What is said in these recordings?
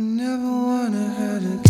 Never wanna had a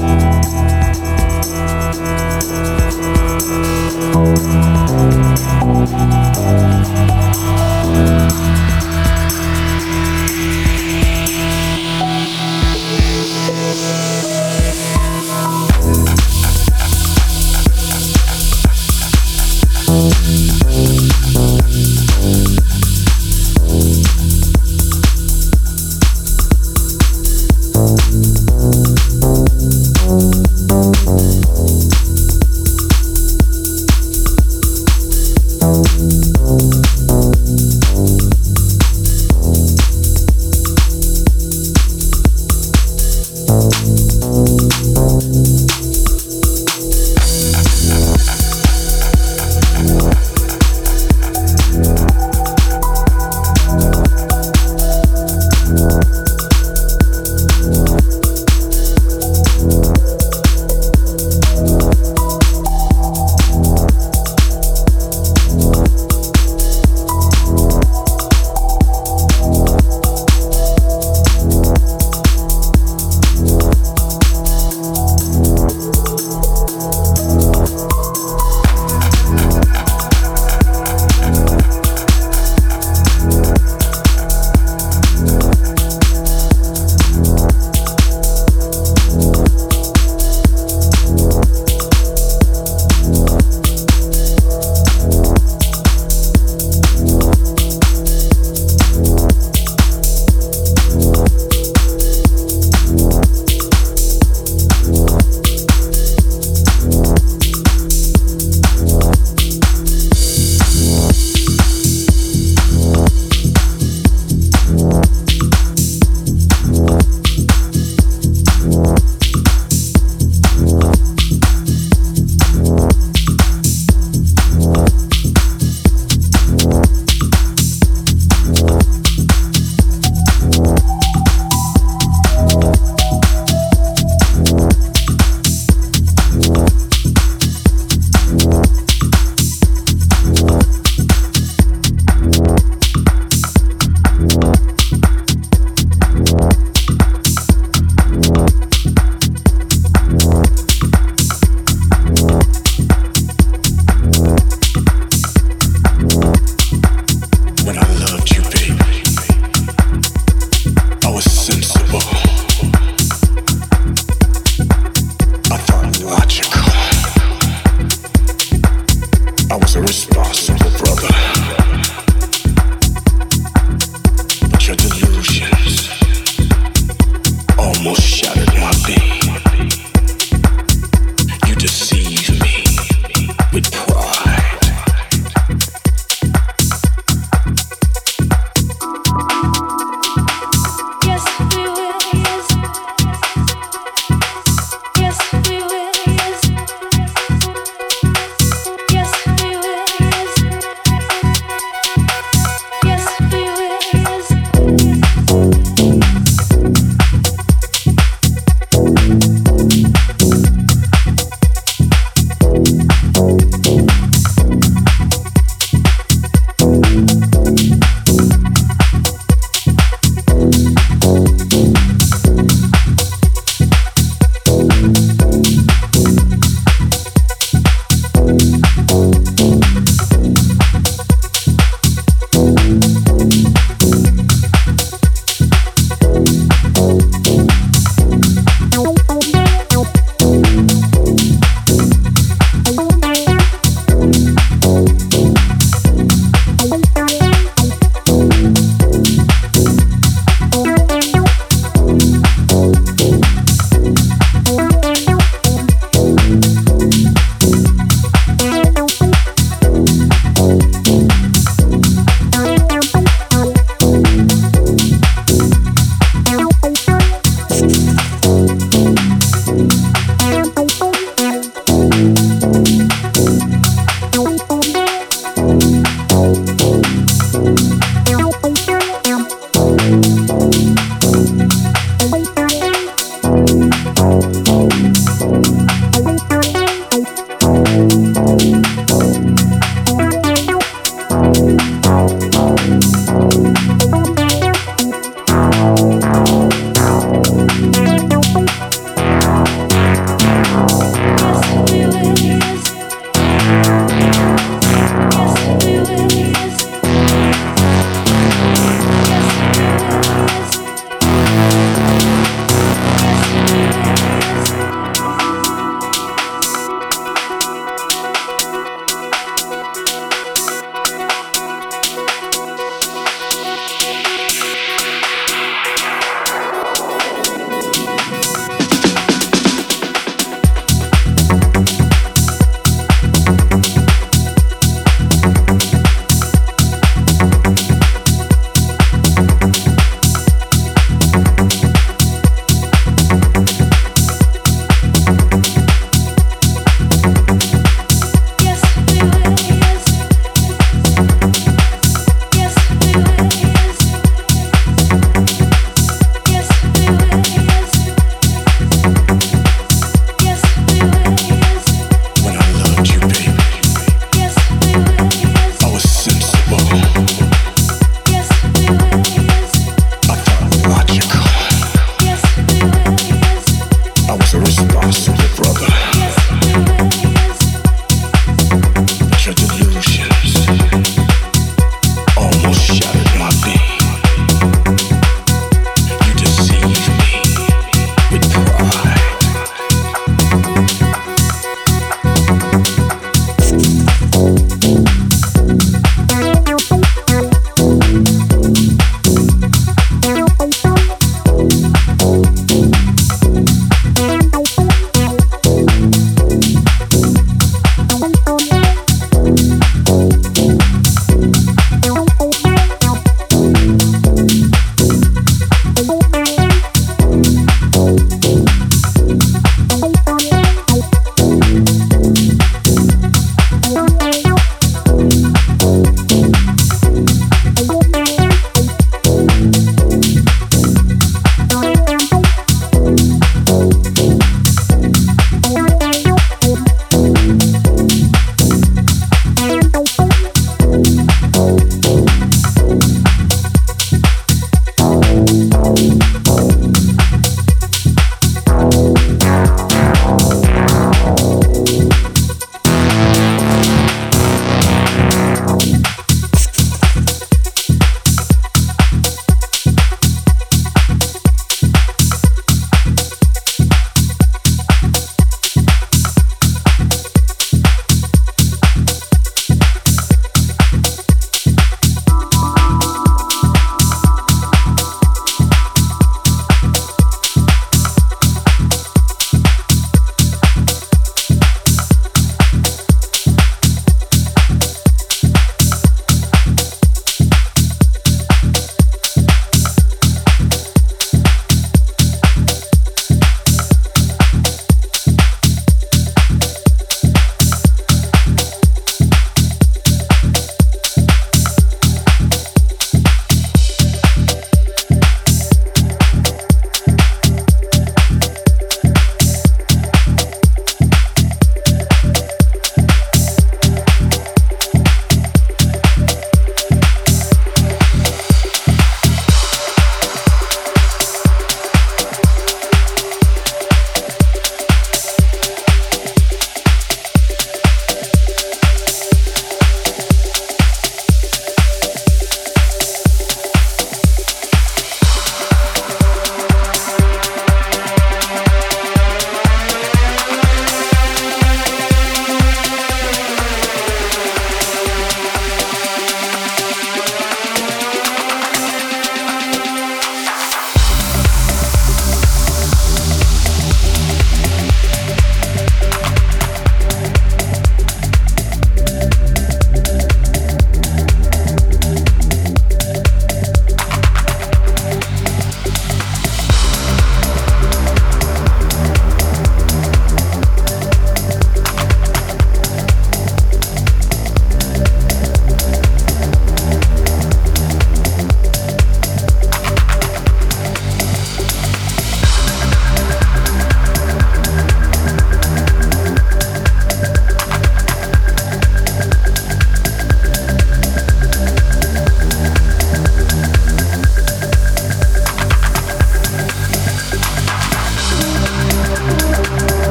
Thank you.